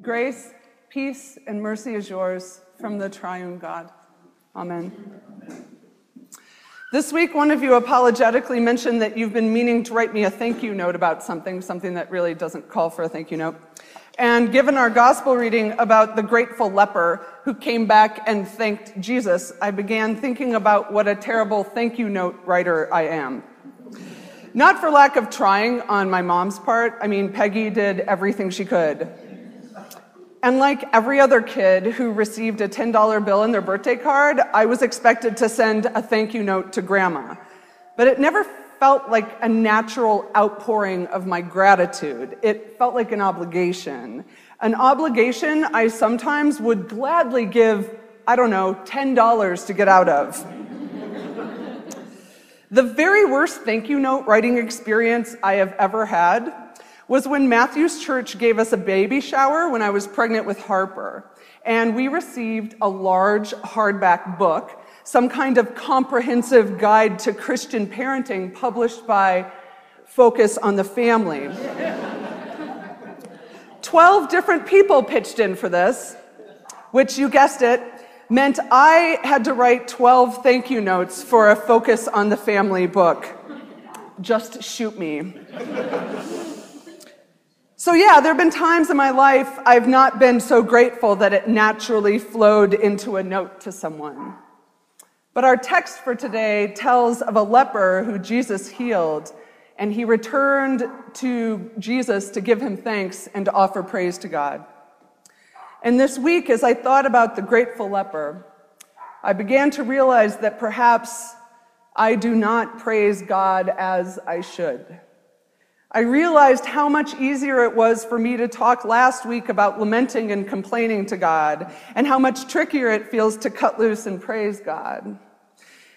Grace, peace, and mercy is yours from the triune God. Amen. This week, one of you apologetically mentioned that you've been meaning to write me a thank you note about something, something that really doesn't call for a thank you note. And given our gospel reading about the grateful leper who came back and thanked Jesus, I began thinking about what a terrible thank you note writer I am. Not for lack of trying on my mom's part. I mean, Peggy did everything she could. And like every other kid who received a $10 bill in their birthday card, I was expected to send a thank you note to grandma. But it never felt like a natural outpouring of my gratitude. It felt like an obligation. An obligation I sometimes would gladly give, I don't know, $10 to get out of. the very worst thank you note writing experience I have ever had was when Matthew's church gave us a baby shower when I was pregnant with Harper. And we received a large hardback book, some kind of comprehensive guide to Christian parenting published by Focus on the Family. 12 different people pitched in for this, which you guessed it, meant I had to write 12 thank you notes for a Focus on the Family book. Just shoot me. So, yeah, there have been times in my life I've not been so grateful that it naturally flowed into a note to someone. But our text for today tells of a leper who Jesus healed, and he returned to Jesus to give him thanks and to offer praise to God. And this week, as I thought about the grateful leper, I began to realize that perhaps I do not praise God as I should. I realized how much easier it was for me to talk last week about lamenting and complaining to God, and how much trickier it feels to cut loose and praise God.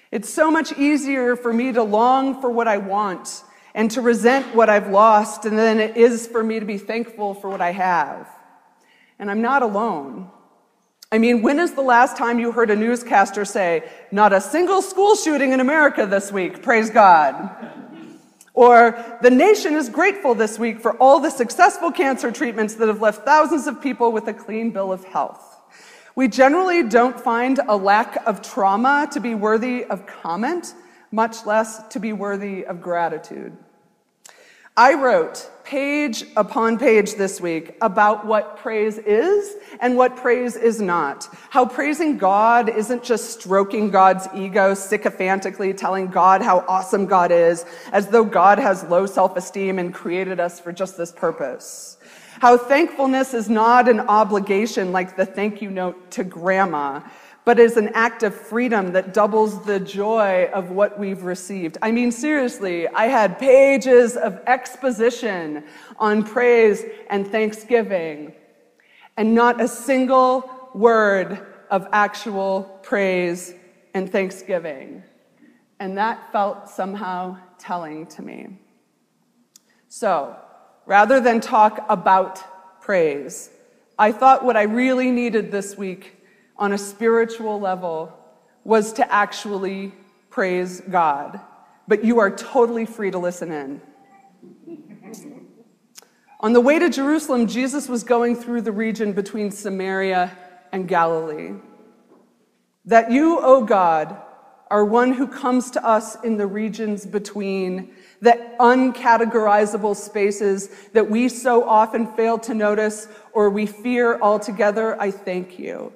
It's so much easier for me to long for what I want and to resent what I've lost than it is for me to be thankful for what I have. And I'm not alone. I mean, when is the last time you heard a newscaster say, not a single school shooting in America this week, praise God? Or the nation is grateful this week for all the successful cancer treatments that have left thousands of people with a clean bill of health. We generally don't find a lack of trauma to be worthy of comment, much less to be worthy of gratitude. I wrote page upon page this week about what praise is and what praise is not. How praising God isn't just stroking God's ego sycophantically, telling God how awesome God is, as though God has low self esteem and created us for just this purpose. How thankfulness is not an obligation like the thank you note to grandma, but is an act of freedom that doubles the joy of what we've received. I mean, seriously, I had pages of exposition on praise and thanksgiving, and not a single word of actual praise and thanksgiving. And that felt somehow telling to me. So, rather than talk about praise, I thought what I really needed this week on a spiritual level was to actually praise God. But you are totally free to listen in. On the way to Jerusalem, Jesus was going through the region between Samaria and Galilee. That you, O oh God, are one who comes to us in the regions between, the uncategorizable spaces that we so often fail to notice or we fear altogether. I thank you.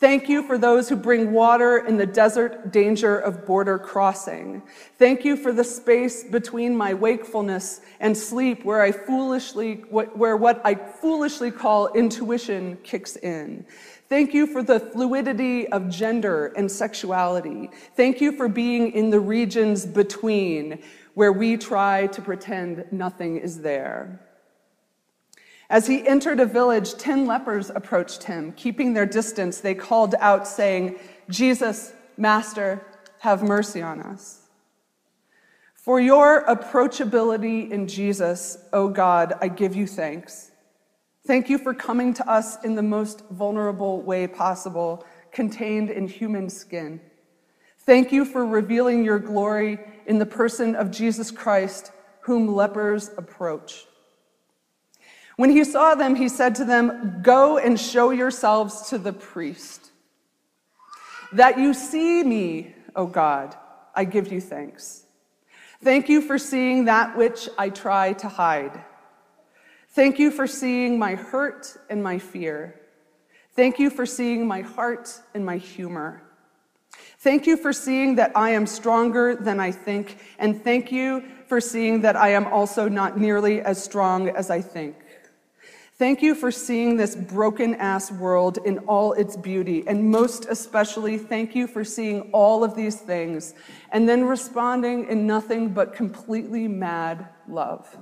Thank you for those who bring water in the desert danger of border crossing. Thank you for the space between my wakefulness and sleep where I foolishly, where what I foolishly call intuition kicks in. Thank you for the fluidity of gender and sexuality. Thank you for being in the regions between where we try to pretend nothing is there. As he entered a village, ten lepers approached him. Keeping their distance, they called out, saying, Jesus, Master, have mercy on us. For your approachability in Jesus, O God, I give you thanks. Thank you for coming to us in the most vulnerable way possible, contained in human skin. Thank you for revealing your glory in the person of Jesus Christ, whom lepers approach. When he saw them, he said to them, Go and show yourselves to the priest. That you see me, O God, I give you thanks. Thank you for seeing that which I try to hide. Thank you for seeing my hurt and my fear. Thank you for seeing my heart and my humor. Thank you for seeing that I am stronger than I think, and thank you for seeing that I am also not nearly as strong as I think. Thank you for seeing this broken ass world in all its beauty, and most especially, thank you for seeing all of these things and then responding in nothing but completely mad love.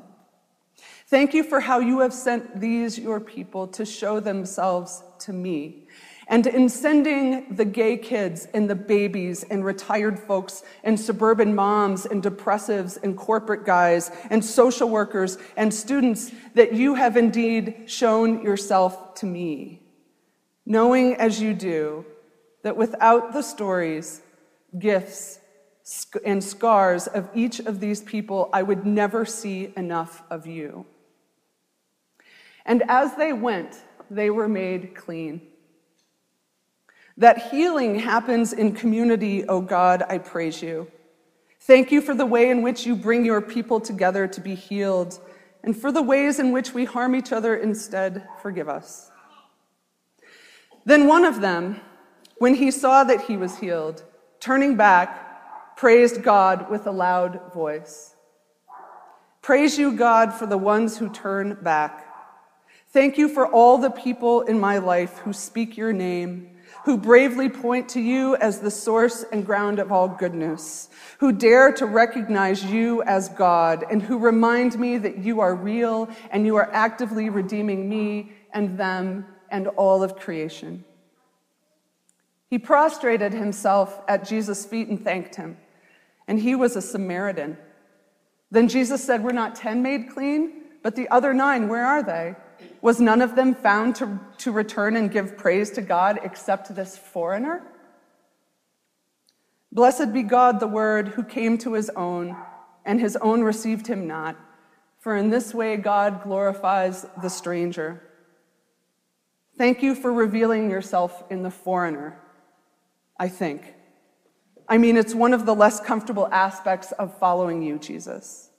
Thank you for how you have sent these, your people, to show themselves to me and in sending the gay kids and the babies and retired folks and suburban moms and depressives and corporate guys and social workers and students that you have indeed shown yourself to me, knowing as you do that without the stories, gifts, and scars of each of these people, I would never see enough of you. And as they went, they were made clean. That healing happens in community, O oh God, I praise you. Thank you for the way in which you bring your people together to be healed, and for the ways in which we harm each other instead, forgive us. Then one of them, when he saw that he was healed, turning back, praised God with a loud voice. Praise you, God, for the ones who turn back. Thank you for all the people in my life who speak your name who bravely point to you as the source and ground of all goodness, who dare to recognize you as God, and who remind me that you are real and you are actively redeeming me and them and all of creation. He prostrated himself at Jesus' feet and thanked him, and he was a Samaritan. Then Jesus said, We're not 10 made clean, but the other nine, where are they? Was none of them found to, to return and give praise to God except this foreigner? Blessed be God, the Word, who came to his own, and his own received him not. For in this way God glorifies the stranger. Thank you for revealing yourself in the foreigner, I think. I mean, it's one of the less comfortable aspects of following you, Jesus.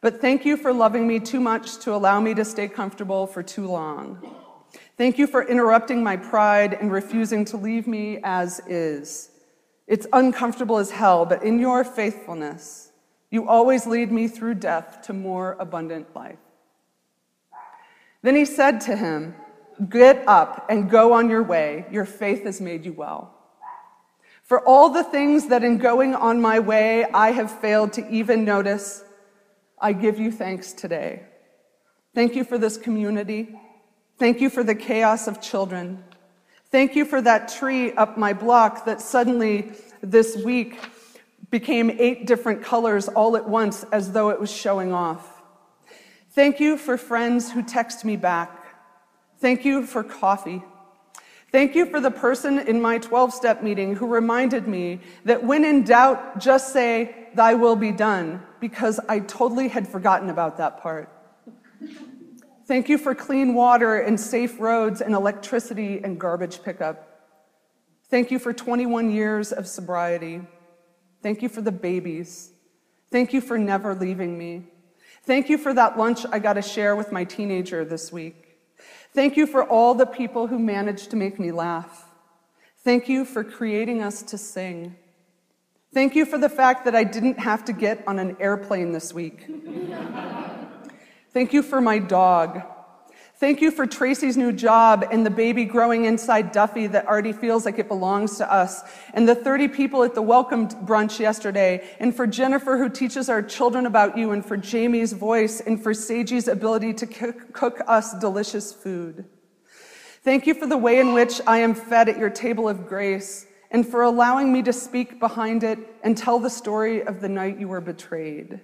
But thank you for loving me too much to allow me to stay comfortable for too long. Thank you for interrupting my pride and refusing to leave me as is. It's uncomfortable as hell, but in your faithfulness, you always lead me through death to more abundant life. Then he said to him, Get up and go on your way. Your faith has made you well. For all the things that in going on my way I have failed to even notice, I give you thanks today. Thank you for this community. Thank you for the chaos of children. Thank you for that tree up my block that suddenly this week became eight different colors all at once as though it was showing off. Thank you for friends who text me back. Thank you for coffee. Thank you for the person in my 12 step meeting who reminded me that when in doubt, just say, Thy will be done, because I totally had forgotten about that part. Thank you for clean water and safe roads and electricity and garbage pickup. Thank you for 21 years of sobriety. Thank you for the babies. Thank you for never leaving me. Thank you for that lunch I got to share with my teenager this week. Thank you for all the people who managed to make me laugh. Thank you for creating us to sing. Thank you for the fact that I didn't have to get on an airplane this week. Thank you for my dog. Thank you for Tracy's new job and the baby growing inside Duffy that already feels like it belongs to us, and the 30 people at the welcome brunch yesterday, and for Jennifer who teaches our children about you, and for Jamie's voice, and for Seiji's ability to cook us delicious food. Thank you for the way in which I am fed at your table of grace, and for allowing me to speak behind it and tell the story of the night you were betrayed.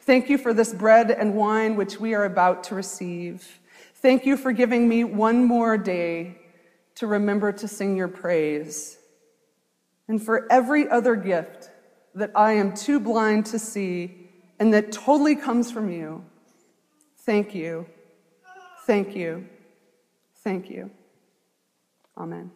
Thank you for this bread and wine which we are about to receive. Thank you for giving me one more day to remember to sing your praise. And for every other gift that I am too blind to see and that totally comes from you, thank you. Thank you. Thank you. Amen.